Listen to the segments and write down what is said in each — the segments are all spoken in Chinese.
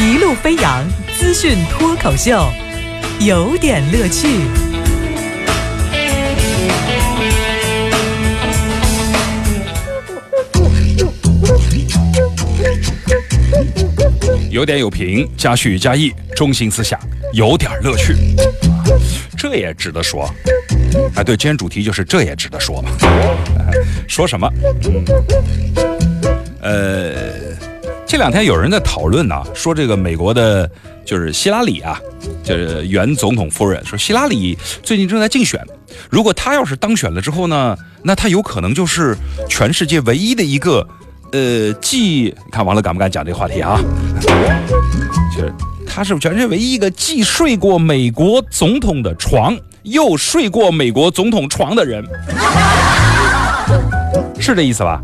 一路飞扬资讯脱口秀，有点乐趣。有点有评，加叙加意，中心思想，有点乐趣。这也值得说。哎，对，今天主题就是这也值得说嘛。说什么？呃，这两天有人在讨论呢，说这个美国的，就是希拉里啊，就是原总统夫人，说希拉里最近正在竞选，如果她要是当选了之后呢，那她有可能就是全世界唯一的一个。呃，既你看王乐敢不敢讲这个话题啊？就是他是全世界唯一一个既睡过美国总统的床，又睡过美国总统床的人，是这意思吧？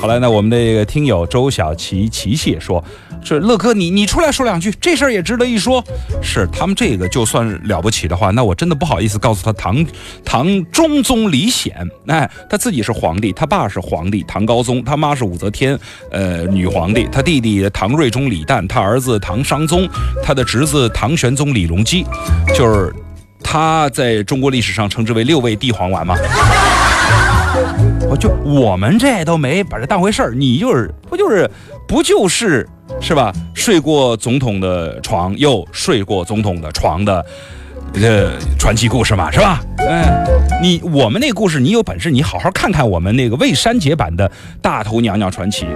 后来呢，我们的这个听友周小琪琪琪说。是乐哥，你你出来说两句，这事儿也值得一说。是他们这个就算了不起的话，那我真的不好意思告诉他唐唐中宗李显，哎，他自己是皇帝，他爸是皇帝唐高宗，他妈是武则天，呃，女皇帝，他弟弟唐睿宗李旦，他儿子唐商宗，他的侄子唐玄宗李隆基，就是他在中国历史上称之为六位帝皇丸嘛。我就我们这都没把这当回事儿，你就是不就是不就是是吧？睡过总统的床，又睡过总统的床的，呃，传奇故事嘛，是吧？哎，你我们那故事，你有本事你好好看看我们那个未删节版的《大头娘娘传奇》，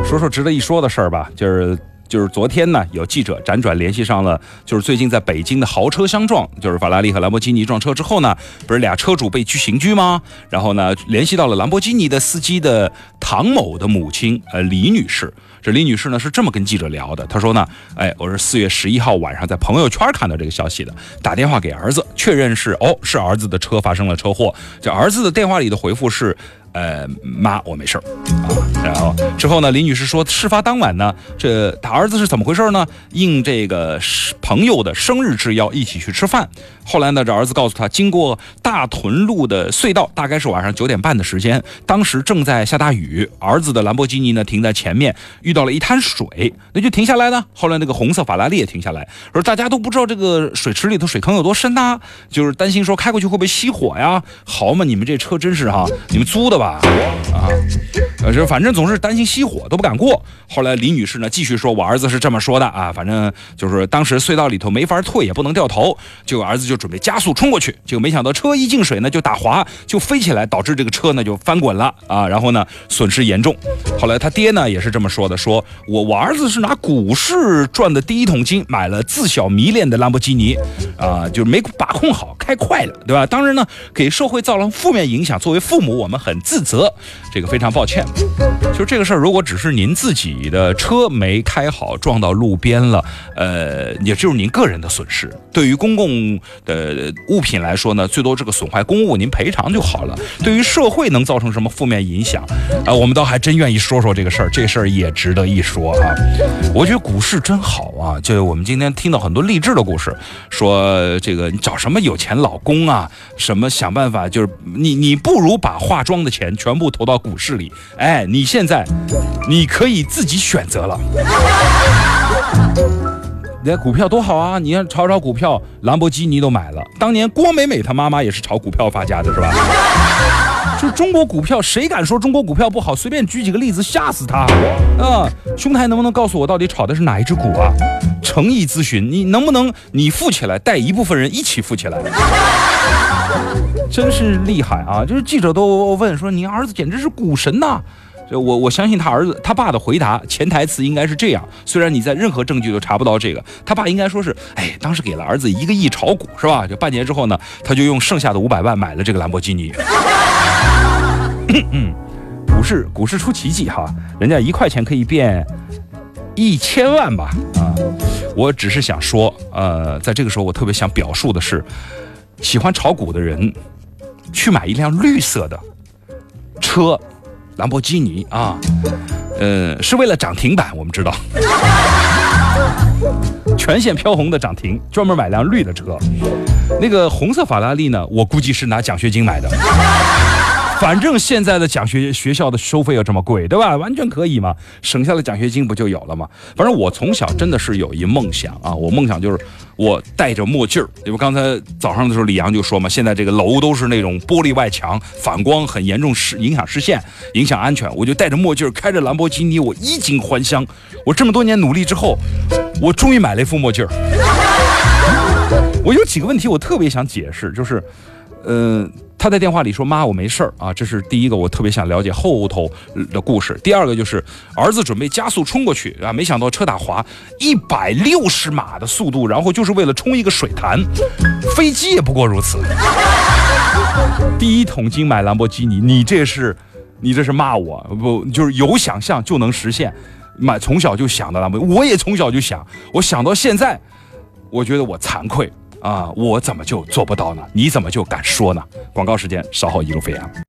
说说值得一说的事儿吧，就是。就是昨天呢，有记者辗转联系上了，就是最近在北京的豪车相撞，就是法拉利和兰博基尼撞车之后呢，不是俩车主被拘刑拘吗？然后呢，联系到了兰博基尼的司机的唐某的母亲，呃，李女士。这李女士呢是这么跟记者聊的，她说呢，哎，我是四月十一号晚上在朋友圈看到这个消息的，打电话给儿子确认是哦，是儿子的车发生了车祸。这儿子的电话里的回复是。呃，妈，我没事儿啊。然后之后呢，李女士说，事发当晚呢，这他儿子是怎么回事呢？应这个朋友的生日之邀，一起去吃饭。后来呢，这儿子告诉他，经过大屯路的隧道，大概是晚上九点半的时间，当时正在下大雨，儿子的兰博基尼呢停在前面，遇到了一滩水，那就停下来呢。后来那个红色法拉利也停下来，说大家都不知道这个水池里头水坑有多深呐，就是担心说开过去会不会熄火呀？好嘛，你们这车真是哈，你们租的。吧，啊，呃，就反正总是担心熄火，都不敢过。后来李女士呢继续说，我儿子是这么说的啊，反正就是当时隧道里头没法退，也不能掉头，结果儿子就准备加速冲过去，结果没想到车一进水呢就打滑，就飞起来，导致这个车呢就翻滚了啊，然后呢损失严重。后来他爹呢也是这么说的，说我我儿子是拿股市赚的第一桶金，买了自小迷恋的兰博基尼，啊，就没把控好，开快了，对吧？当然呢给社会造成负面影响，作为父母我们很。自责，这个非常抱歉。就这个事儿，如果只是您自己的车没开好撞到路边了，呃，也就是您个人的损失。对于公共的物品来说呢，最多这个损坏公物您赔偿就好了。对于社会能造成什么负面影响啊？我们倒还真愿意说说这个事儿，这事儿也值得一说啊。我觉得股市真好啊，就我们今天听到很多励志的故事，说这个你找什么有钱老公啊，什么想办法，就是你你不如把化妆的钱。钱全部投到股市里，哎，你现在你可以自己选择了。你看股票多好啊！你看炒炒股票，兰博基尼都买了。当年郭美美她妈妈也是炒股票发家的，是吧？就中国股票，谁敢说中国股票不好？随便举几个例子，吓死他！啊，兄台能不能告诉我，到底炒的是哪一只股啊？诚意咨询，你能不能你富起来，带一部分人一起富起来？真是厉害啊！就是记者都问说：“你儿子简直是股神呐！”我我相信他儿子他爸的回答潜台词应该是这样：虽然你在任何证据都查不到这个，他爸应该说是：“哎，当时给了儿子一个亿炒股，是吧？就半年之后呢，他就用剩下的五百万买了这个兰博基尼。”，股市股市出奇迹哈，人家一块钱可以变一千万吧？啊，我只是想说，呃，在这个时候我特别想表述的是，喜欢炒股的人。去买一辆绿色的车，兰博基尼啊，呃，是为了涨停板。我们知道，全线飘红的涨停，专门买辆绿的车。那个红色法拉利呢，我估计是拿奖学金买的。反正现在的奖学学校的收费又这么贵，对吧？完全可以嘛，省下的奖学金不就有了吗？反正我从小真的是有一梦想啊，我梦想就是我戴着墨镜儿，对吧？刚才早上的时候李阳就说嘛，现在这个楼都是那种玻璃外墙，反光很严重，视影响视线，影响安全。我就戴着墨镜儿，开着兰博基尼，我衣锦还乡。我这么多年努力之后，我终于买了一副墨镜儿。我有几个问题我特别想解释，就是，呃，他在电话里说妈我没事儿啊，这是第一个我特别想了解后头的故事。第二个就是儿子准备加速冲过去啊，没想到车打滑，一百六十码的速度，然后就是为了冲一个水潭，飞机也不过如此。第一桶金买兰博基尼，你这是，你这是骂我不？就是有想象就能实现，买从小就想的兰博，我也从小就想，我想到现在。我觉得我惭愧啊，我怎么就做不到呢？你怎么就敢说呢？广告时间，稍后一路飞扬。